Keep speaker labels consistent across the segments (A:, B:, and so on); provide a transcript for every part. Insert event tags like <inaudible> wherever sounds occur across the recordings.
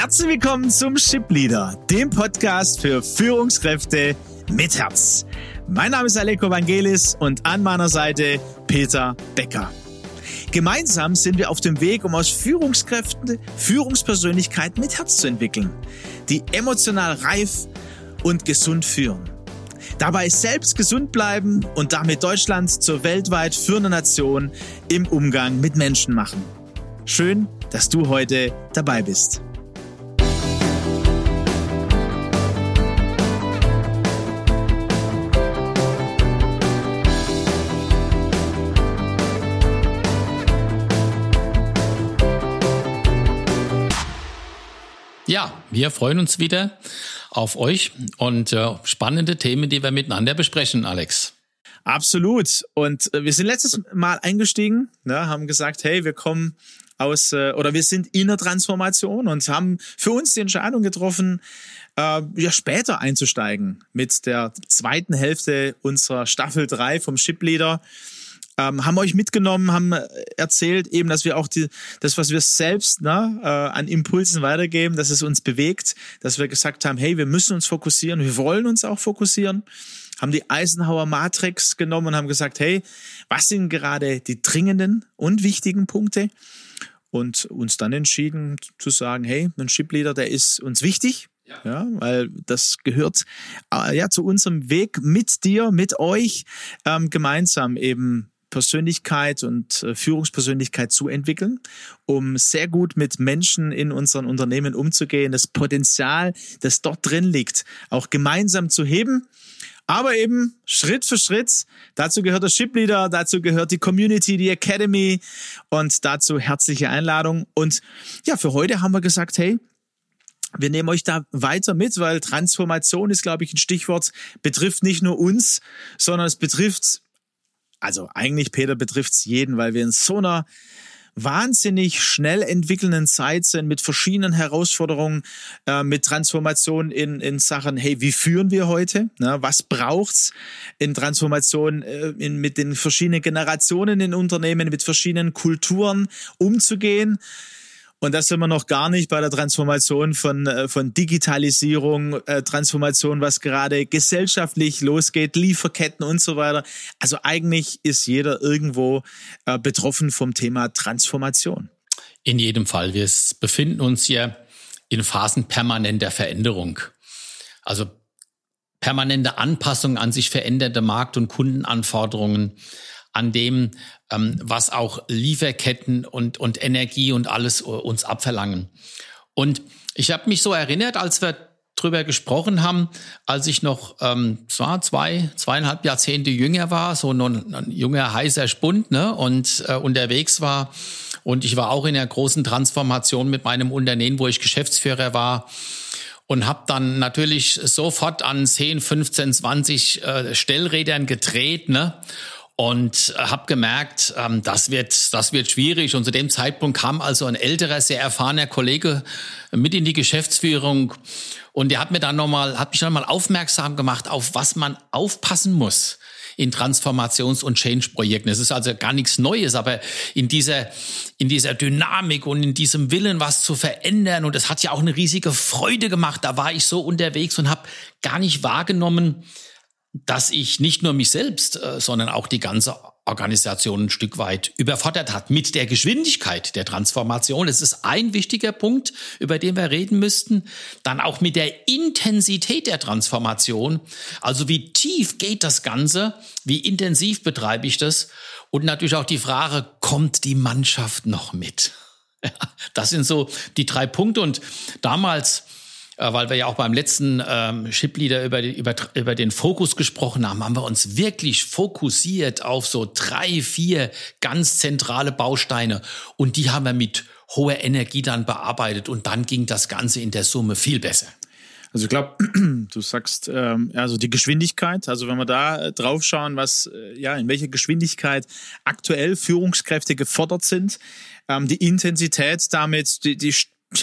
A: Herzlich willkommen zum Ship Leader, dem Podcast für Führungskräfte mit Herz. Mein Name ist Aleko Vangelis und an meiner Seite Peter Becker. Gemeinsam sind wir auf dem Weg, um aus Führungskräften Führungspersönlichkeiten mit Herz zu entwickeln, die emotional reif und gesund führen. Dabei selbst gesund bleiben und damit Deutschland zur weltweit führenden Nation im Umgang mit Menschen machen. Schön, dass du heute dabei bist.
B: Wir freuen uns wieder auf euch und äh, spannende Themen, die wir miteinander besprechen, Alex.
A: Absolut. Und äh, wir sind letztes Mal eingestiegen, ne, haben gesagt, hey, wir kommen aus äh, oder wir sind in der Transformation und haben für uns die Entscheidung getroffen, äh, ja später einzusteigen mit der zweiten Hälfte unserer Staffel 3 vom Ship Leader ähm, haben euch mitgenommen, haben äh, erzählt eben, dass wir auch die, das, was wir selbst ne, äh, an Impulsen weitergeben, dass es uns bewegt, dass wir gesagt haben, hey, wir müssen uns fokussieren, wir wollen uns auch fokussieren, haben die Eisenhower Matrix genommen und haben gesagt, hey, was sind gerade die dringenden und wichtigen Punkte? Und uns dann entschieden zu sagen, hey, ein Shipleader, der ist uns wichtig, ja. ja, weil das gehört äh, ja zu unserem Weg mit dir, mit euch ähm, gemeinsam eben Persönlichkeit und äh, Führungspersönlichkeit zu entwickeln, um sehr gut mit Menschen in unseren Unternehmen umzugehen, das Potenzial, das dort drin liegt, auch gemeinsam zu heben. Aber eben Schritt für Schritt. Dazu gehört der Ship Leader, dazu gehört die Community, die Academy und dazu herzliche Einladung. Und ja, für heute haben wir gesagt, hey, wir nehmen euch da weiter mit, weil Transformation ist, glaube ich, ein Stichwort, betrifft nicht nur uns, sondern es betrifft also eigentlich, Peter, betrifft es jeden, weil wir in so einer wahnsinnig schnell entwickelnden Zeit sind mit verschiedenen Herausforderungen, äh, mit Transformation in, in Sachen, hey, wie führen wir heute? Ne? Was braucht's in Transformation äh, in, mit den verschiedenen Generationen in Unternehmen, mit verschiedenen Kulturen umzugehen? Und das sind wir noch gar nicht bei der Transformation von, äh, von Digitalisierung, äh, Transformation, was gerade gesellschaftlich losgeht, Lieferketten und so weiter. Also eigentlich ist jeder irgendwo äh, betroffen vom Thema Transformation.
B: In jedem Fall. Wir befinden uns hier in Phasen permanenter Veränderung. Also permanente Anpassung an sich veränderte Markt- und Kundenanforderungen an dem, ähm, was auch Lieferketten und, und Energie und alles uns abverlangen. Und ich habe mich so erinnert, als wir drüber gesprochen haben, als ich noch ähm, zwar zwei, zweieinhalb Jahrzehnte jünger war, so ein, ein junger heißer Spund, ne, und äh, unterwegs war. Und ich war auch in einer großen Transformation mit meinem Unternehmen, wo ich Geschäftsführer war und habe dann natürlich sofort an 10, 15, 20 äh, Stellrädern gedreht, ne? Und habe gemerkt, ähm, das wird das wird schwierig. Und zu dem Zeitpunkt kam also ein älterer, sehr erfahrener Kollege mit in die Geschäftsführung und der hat mir dann nochmal, hat mich dann mal aufmerksam gemacht, auf was man aufpassen muss in Transformations- und Change-Projekten. Es ist also gar nichts Neues, aber in dieser, in dieser Dynamik und in diesem Willen, was zu verändern. Und es hat ja auch eine riesige Freude gemacht. Da war ich so unterwegs und habe gar nicht wahrgenommen, dass ich nicht nur mich selbst, äh, sondern auch die ganze Organisation ein Stück weit überfordert hat mit der Geschwindigkeit der Transformation. Das ist ein wichtiger Punkt, über den wir reden müssten. Dann auch mit der Intensität der Transformation. Also wie tief geht das Ganze? Wie intensiv betreibe ich das? Und natürlich auch die Frage, kommt die Mannschaft noch mit? <laughs> Das sind so die drei Punkte. Und damals weil wir ja auch beim letzten ähm, Shipleader über, über, über den Fokus gesprochen haben, haben wir uns wirklich fokussiert auf so drei, vier ganz zentrale Bausteine und die haben wir mit hoher Energie dann bearbeitet und dann ging das Ganze in der Summe viel besser.
A: Also ich glaube, <clears throat> du sagst ähm, also die Geschwindigkeit. Also wenn wir da äh, drauf schauen, was äh, ja in welcher Geschwindigkeit aktuell Führungskräfte gefordert sind, ähm, die Intensität damit, die, die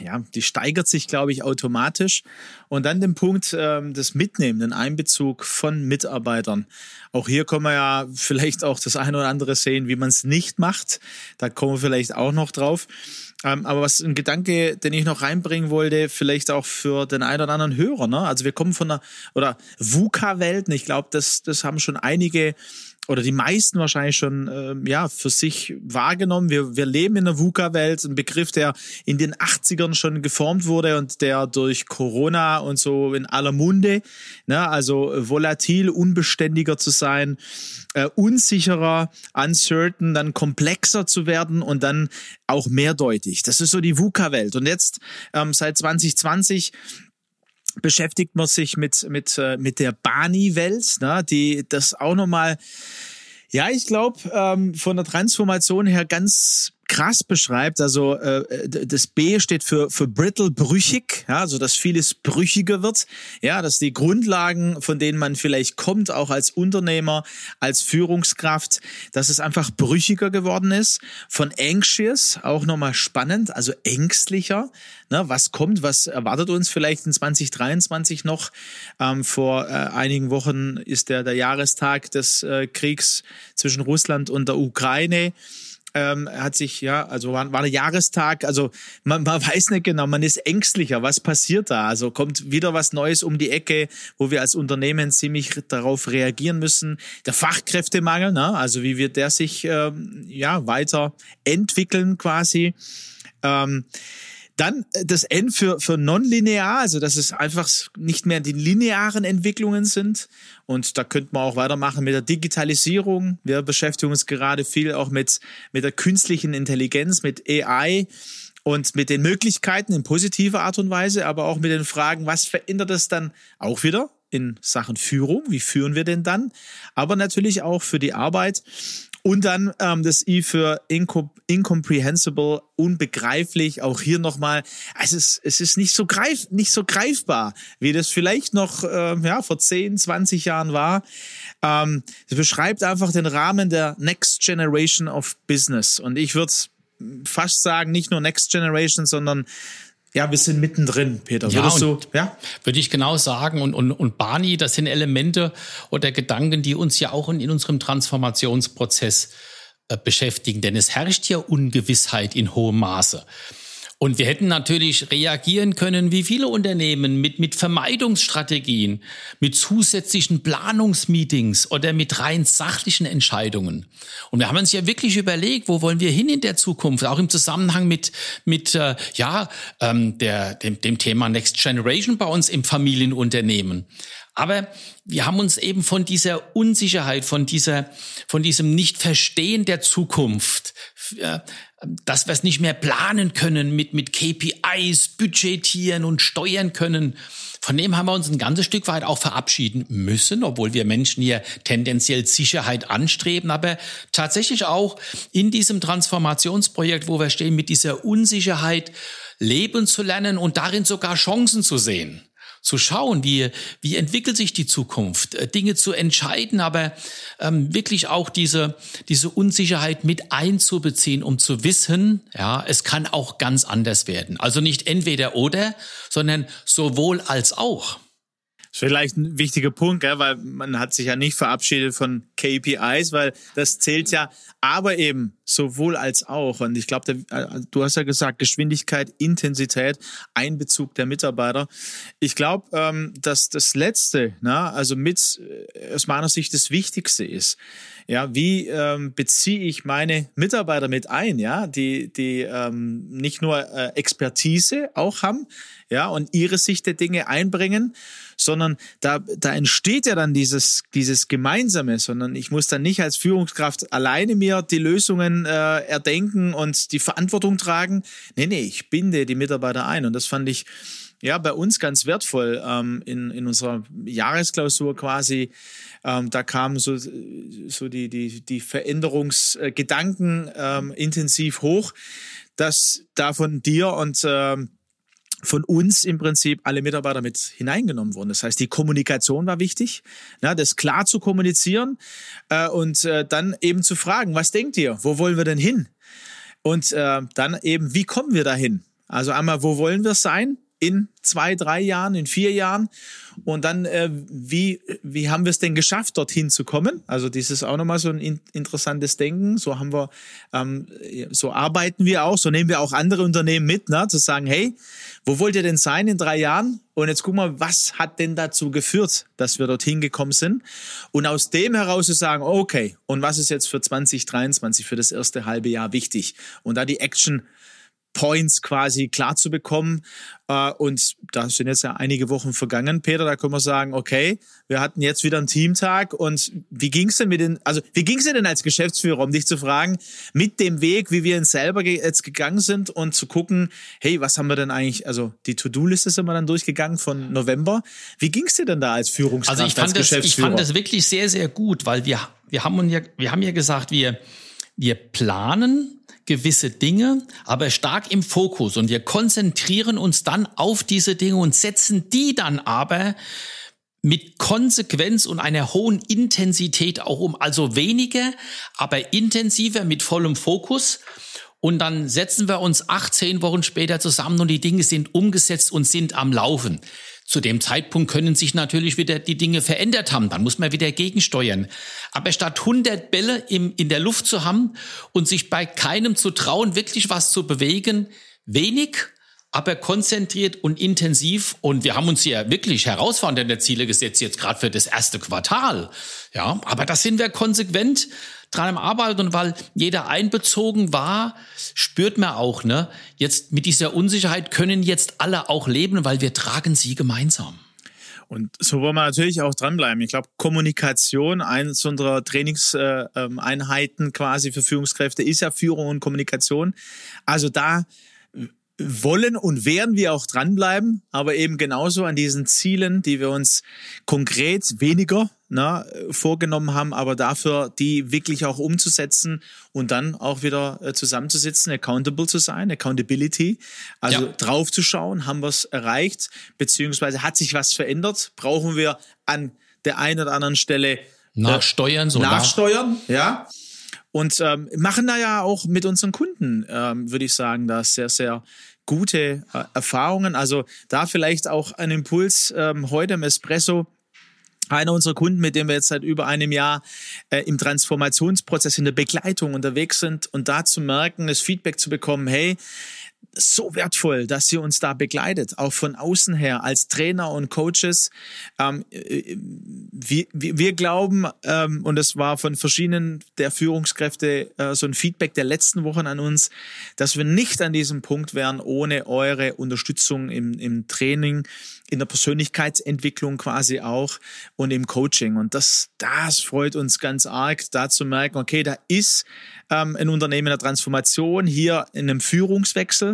A: ja, die steigert sich, glaube ich, automatisch. Und dann den Punkt ähm, des Mitnehmen, den Einbezug von Mitarbeitern. Auch hier können wir ja vielleicht auch das eine oder andere sehen, wie man es nicht macht. Da kommen wir vielleicht auch noch drauf. Ähm, aber was ein Gedanke, den ich noch reinbringen wollte, vielleicht auch für den einen oder anderen Hörer. Ne? Also wir kommen von einer oder VUCA-Welt. Ich glaube, das, das haben schon einige oder die meisten wahrscheinlich schon äh, ja für sich wahrgenommen. Wir, wir leben in der VUCA-Welt, ein Begriff, der in den 80ern schon geformt wurde und der durch Corona und so in aller Munde, ne, also volatil, unbeständiger zu sein, äh, unsicherer, uncertain, dann komplexer zu werden und dann auch mehrdeutig. Das ist so die VUCA-Welt. Und jetzt ähm, seit 2020 beschäftigt man sich mit, mit, äh, mit der Bani-Welt, ne, die das auch nochmal, ja, ich glaube, ähm, von der Transformation her ganz krass beschreibt. Also äh, das B steht für, für brittle, brüchig, ja, also dass vieles brüchiger wird. Ja, dass die Grundlagen, von denen man vielleicht kommt, auch als Unternehmer, als Führungskraft, dass es einfach brüchiger geworden ist. Von anxious, auch nochmal spannend, also ängstlicher. Ne, was kommt, was erwartet uns vielleicht in 2023 noch? Ähm, vor äh, einigen Wochen ist der, der Jahrestag des äh, Kriegs zwischen Russland und der Ukraine ähm, hat sich, ja, also war, war ein Jahrestag, also man, man weiß nicht genau, man ist ängstlicher, was passiert da? Also kommt wieder was Neues um die Ecke, wo wir als Unternehmen ziemlich darauf reagieren müssen. Der Fachkräftemangel, ne? also wie wird der sich ähm, ja weiter entwickeln quasi? Ähm, dann äh, das N für, für nonlinear, also dass es einfach nicht mehr die linearen Entwicklungen sind. Und da könnte man auch weitermachen mit der Digitalisierung. Wir beschäftigen uns gerade viel auch mit, mit der künstlichen Intelligenz, mit AI und mit den Möglichkeiten in positiver Art und Weise, aber auch mit den Fragen, was verändert es dann auch wieder in Sachen Führung? Wie führen wir denn dann? Aber natürlich auch für die Arbeit. Und dann ähm, das I für incom incomprehensible, unbegreiflich. Auch hier nochmal, es ist, es ist nicht so greif, nicht so greifbar, wie das vielleicht noch äh, ja, vor 10, 20 Jahren war. Ähm, es beschreibt einfach den Rahmen der Next Generation of Business. Und ich würde fast sagen, nicht nur Next Generation, sondern ja, wir sind mittendrin, Peter.
B: Ja, Würdest du, ja? Würde ich genau sagen. Und, und, und Barney, das sind Elemente oder Gedanken, die uns ja auch in, in unserem Transformationsprozess äh, beschäftigen. Denn es herrscht ja Ungewissheit in hohem Maße. Und wir hätten natürlich reagieren können, wie viele Unternehmen, mit, mit Vermeidungsstrategien, mit zusätzlichen Planungsmeetings oder mit rein sachlichen Entscheidungen. Und wir haben uns ja wirklich überlegt, wo wollen wir hin in der Zukunft, auch im Zusammenhang mit, mit äh, ja, ähm, der, dem, dem Thema Next Generation bei uns im Familienunternehmen. Aber wir haben uns eben von dieser Unsicherheit, von dieser, von diesem Nicht-Verstehen der Zukunft, äh, dass wir es nicht mehr planen können mit, mit KPIs, budgetieren und steuern können. Von dem haben wir uns ein ganzes Stück weit auch verabschieden müssen, obwohl wir Menschen hier tendenziell Sicherheit anstreben, aber tatsächlich auch in diesem Transformationsprojekt, wo wir stehen, mit dieser Unsicherheit leben zu lernen und darin sogar Chancen zu sehen zu schauen, wie, wie entwickelt sich die Zukunft, äh, Dinge zu entscheiden, aber ähm, wirklich auch diese, diese Unsicherheit mit einzubeziehen, um zu wissen, ja, es kann auch ganz anders werden. Also nicht entweder oder, sondern sowohl als auch.
A: Vielleicht ein wichtiger Punkt, gell? weil man hat sich ja nicht verabschiedet von KPIs, weil das zählt ja, aber eben sowohl als auch. Und ich glaube, äh, du hast ja gesagt, Geschwindigkeit, Intensität, Einbezug der Mitarbeiter. Ich glaube, ähm, dass das Letzte, na, also mit äh, aus meiner Sicht das Wichtigste ist. Ja, wie ähm, beziehe ich meine Mitarbeiter mit ein, ja, die, die ähm, nicht nur äh, Expertise auch haben, ja, und ihre Sicht der Dinge einbringen, sondern da, da entsteht ja dann dieses, dieses Gemeinsame, sondern ich muss dann nicht als Führungskraft alleine mir die Lösungen äh, erdenken und die Verantwortung tragen. Nee, nee, ich binde die Mitarbeiter ein. Und das fand ich ja bei uns ganz wertvoll ähm, in, in unserer Jahresklausur quasi. Ähm, da kamen so, so die, die, die Veränderungsgedanken ähm, intensiv hoch, dass da von dir und ähm, von uns im Prinzip alle Mitarbeiter mit hineingenommen wurden. Das heißt, die Kommunikation war wichtig, na, das klar zu kommunizieren äh, und äh, dann eben zu fragen, was denkt ihr, wo wollen wir denn hin? Und äh, dann eben, wie kommen wir dahin? Also einmal, wo wollen wir sein? In zwei, drei Jahren, in vier Jahren? Und dann, äh, wie, wie haben wir es denn geschafft, dorthin zu kommen? Also das ist auch nochmal so ein in interessantes Denken. So haben wir, ähm, so arbeiten wir auch, so nehmen wir auch andere Unternehmen mit, ne? zu sagen, hey, wo wollt ihr denn sein in drei Jahren? Und jetzt guck mal, was hat denn dazu geführt, dass wir dorthin gekommen sind? Und aus dem heraus zu sagen, okay, und was ist jetzt für 2023, für das erste halbe Jahr wichtig? Und da die Action Points quasi klar zu bekommen. Äh, und da sind jetzt ja einige Wochen vergangen, Peter. Da können wir sagen, okay, wir hatten jetzt wieder einen Teamtag. Und wie ging's denn mit den, also wie ging's denn als Geschäftsführer, um dich zu fragen, mit dem Weg, wie wir ihn selber jetzt gegangen sind und zu gucken, hey, was haben wir denn eigentlich, also die To-Do-Liste sind wir dann durchgegangen von November. Wie ging's dir denn da als Führungskraft,
B: also ich fand
A: als
B: das, Ich fand das wirklich sehr, sehr gut, weil wir, wir haben ja, wir haben ja gesagt, wir, wir planen gewisse Dinge, aber stark im Fokus und wir konzentrieren uns dann auf diese Dinge und setzen die dann aber mit Konsequenz und einer hohen Intensität auch um. Also weniger, aber intensiver mit vollem Fokus. Und dann setzen wir uns 18 Wochen später zusammen und die Dinge sind umgesetzt und sind am Laufen. Zu dem Zeitpunkt können sich natürlich wieder die Dinge verändert haben. Dann muss man wieder gegensteuern. Aber statt 100 Bälle im, in der Luft zu haben und sich bei keinem zu trauen, wirklich was zu bewegen, wenig, aber konzentriert und intensiv. Und wir haben uns hier wirklich herausfordernde Ziele gesetzt, jetzt gerade für das erste Quartal. Ja, aber da sind wir konsequent dran am Arbeiten und weil jeder einbezogen war, spürt man auch, ne, jetzt mit dieser Unsicherheit können jetzt alle auch leben, weil wir tragen sie gemeinsam.
A: Und so wollen wir natürlich auch dranbleiben. Ich glaube, Kommunikation, eines unserer Trainingseinheiten äh, quasi für Führungskräfte ist ja Führung und Kommunikation. Also da wollen und werden wir auch dranbleiben, aber eben genauso an diesen Zielen, die wir uns konkret weniger na, vorgenommen haben, aber dafür die wirklich auch umzusetzen und dann auch wieder äh, zusammenzusitzen, accountable zu sein, Accountability, also ja. draufzuschauen, haben wir es erreicht, beziehungsweise hat sich was verändert, brauchen wir an der einen oder anderen Stelle äh,
B: nachsteuern,
A: so nachsteuern, ja. Und ähm, machen da ja auch mit unseren Kunden, ähm, würde ich sagen, da sehr, sehr gute äh, Erfahrungen. Also da vielleicht auch ein Impuls ähm, heute im Espresso einer unserer Kunden, mit dem wir jetzt seit über einem Jahr äh, im Transformationsprozess in der Begleitung unterwegs sind und da zu merken, das Feedback zu bekommen, hey, so wertvoll, dass ihr uns da begleitet, auch von außen her als Trainer und Coaches. Ähm, äh, wir, wir glauben, ähm, und das war von verschiedenen der Führungskräfte äh, so ein Feedback der letzten Wochen an uns, dass wir nicht an diesem Punkt wären ohne eure Unterstützung im, im Training, in der Persönlichkeitsentwicklung quasi auch und im Coaching. Und das, das freut uns ganz arg, da zu merken, okay, da ist ähm, ein Unternehmen der Transformation hier in einem Führungswechsel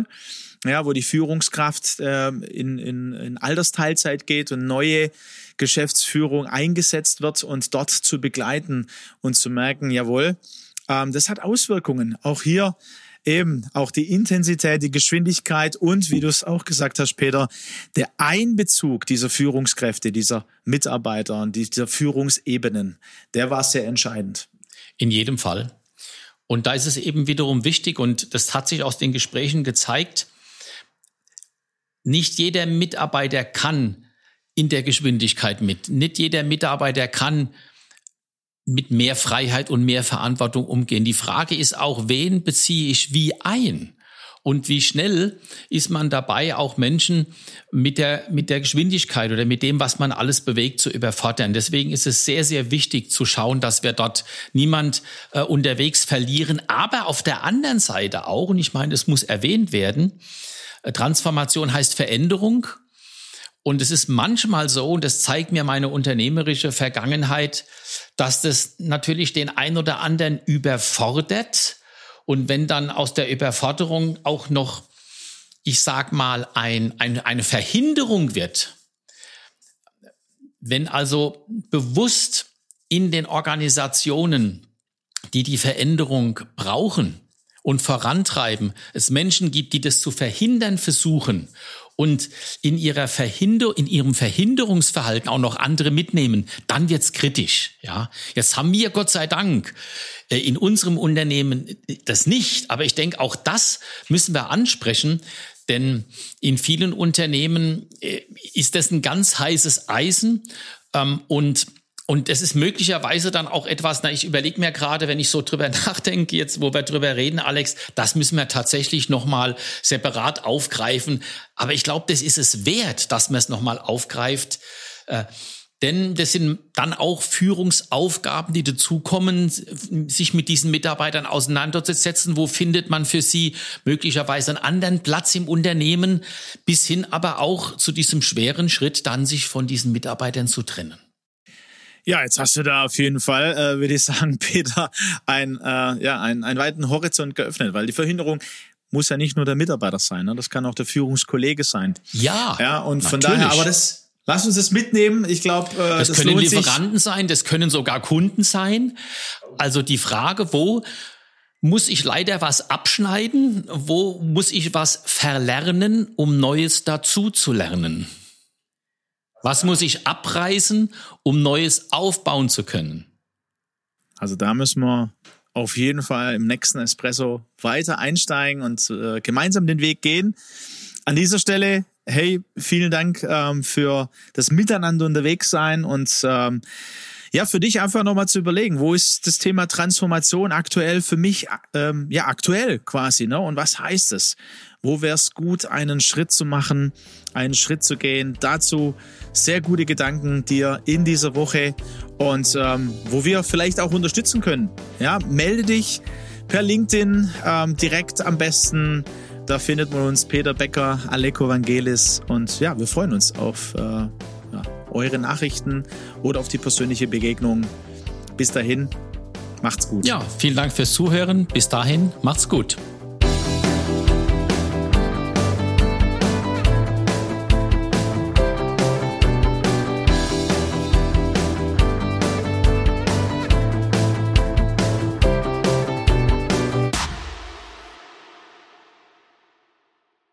A: ja, wo die Führungskraft äh, in, in, in Altersteilzeit geht und neue Geschäftsführung eingesetzt wird und dort zu begleiten und zu merken, jawohl, ähm, das hat Auswirkungen. Auch hier eben auch die Intensität, die Geschwindigkeit und, wie du es auch gesagt hast, Peter, der Einbezug dieser Führungskräfte, dieser Mitarbeiter und dieser Führungsebenen, der war sehr entscheidend.
B: In jedem Fall. Und da ist es eben wiederum wichtig, und das hat sich aus den Gesprächen gezeigt, nicht jeder Mitarbeiter kann in der Geschwindigkeit mit. Nicht jeder Mitarbeiter kann mit mehr Freiheit und mehr Verantwortung umgehen. Die Frage ist auch, wen beziehe ich wie ein? Und wie schnell ist man dabei, auch Menschen mit der, mit der Geschwindigkeit oder mit dem, was man alles bewegt, zu überfordern. Deswegen ist es sehr, sehr wichtig zu schauen, dass wir dort niemand äh, unterwegs verlieren. Aber auf der anderen Seite auch, und ich meine, es muss erwähnt werden, äh, Transformation heißt Veränderung. Und es ist manchmal so, und das zeigt mir meine unternehmerische Vergangenheit, dass das natürlich den einen oder anderen überfordert. Und wenn dann aus der Überforderung auch noch, ich sag mal, ein, ein, eine Verhinderung wird, wenn also bewusst in den Organisationen, die die Veränderung brauchen und vorantreiben, es Menschen gibt, die das zu verhindern versuchen und in ihrer Verhinder in ihrem Verhinderungsverhalten auch noch andere mitnehmen, dann wird's kritisch. Ja, jetzt haben wir Gott sei Dank äh, in unserem Unternehmen das nicht, aber ich denke, auch das müssen wir ansprechen. Denn in vielen Unternehmen äh, ist das ein ganz heißes Eisen ähm, und und es ist möglicherweise dann auch etwas, na, ich überlege mir gerade, wenn ich so drüber <laughs> nachdenke, jetzt, wo wir drüber reden, Alex, das müssen wir tatsächlich nochmal separat aufgreifen. Aber ich glaube, das ist es wert, dass man es nochmal aufgreift. Äh, denn das sind dann auch Führungsaufgaben, die dazukommen, sich mit diesen Mitarbeitern auseinanderzusetzen. Wo findet man für sie möglicherweise einen anderen Platz im Unternehmen, bis hin aber auch zu diesem schweren Schritt, dann sich von diesen Mitarbeitern zu trennen.
A: Ja, jetzt hast du da auf jeden Fall, äh, würde ich sagen, <laughs> Peter, ein, äh, ja, ein, einen weiten Horizont geöffnet, weil die Verhinderung muss ja nicht nur der Mitarbeiter sein, ne? das kann auch der Führungskollege sein.
B: Ja.
A: Ja, und natürlich. von daher, aber das, Lass uns das mitnehmen. Ich glaube,
B: äh, das, das können Lieferanten sich. sein, das können sogar Kunden sein. Also die Frage, wo muss ich leider was abschneiden? Wo muss ich was verlernen, um Neues dazu zu lernen? Was muss ich abreißen, um Neues aufbauen zu können?
A: Also da müssen wir auf jeden Fall im nächsten Espresso weiter einsteigen und äh, gemeinsam den Weg gehen. An dieser Stelle, hey, vielen Dank ähm, für das Miteinander unterwegs sein und ähm, ja, für dich einfach nochmal zu überlegen, wo ist das Thema Transformation aktuell für mich, ähm, ja, aktuell quasi, ne? Und was heißt es? Wo wäre es gut, einen Schritt zu machen, einen Schritt zu gehen? Dazu sehr gute Gedanken dir in dieser Woche und ähm, wo wir vielleicht auch unterstützen können. Ja, melde dich per LinkedIn ähm, direkt am besten. Da findet man uns Peter Becker, Aleko Vangelis und ja, wir freuen uns auf äh, ja, eure Nachrichten oder auf die persönliche Begegnung. Bis dahin, macht's gut.
B: Ja, vielen Dank fürs Zuhören. Bis dahin, macht's gut.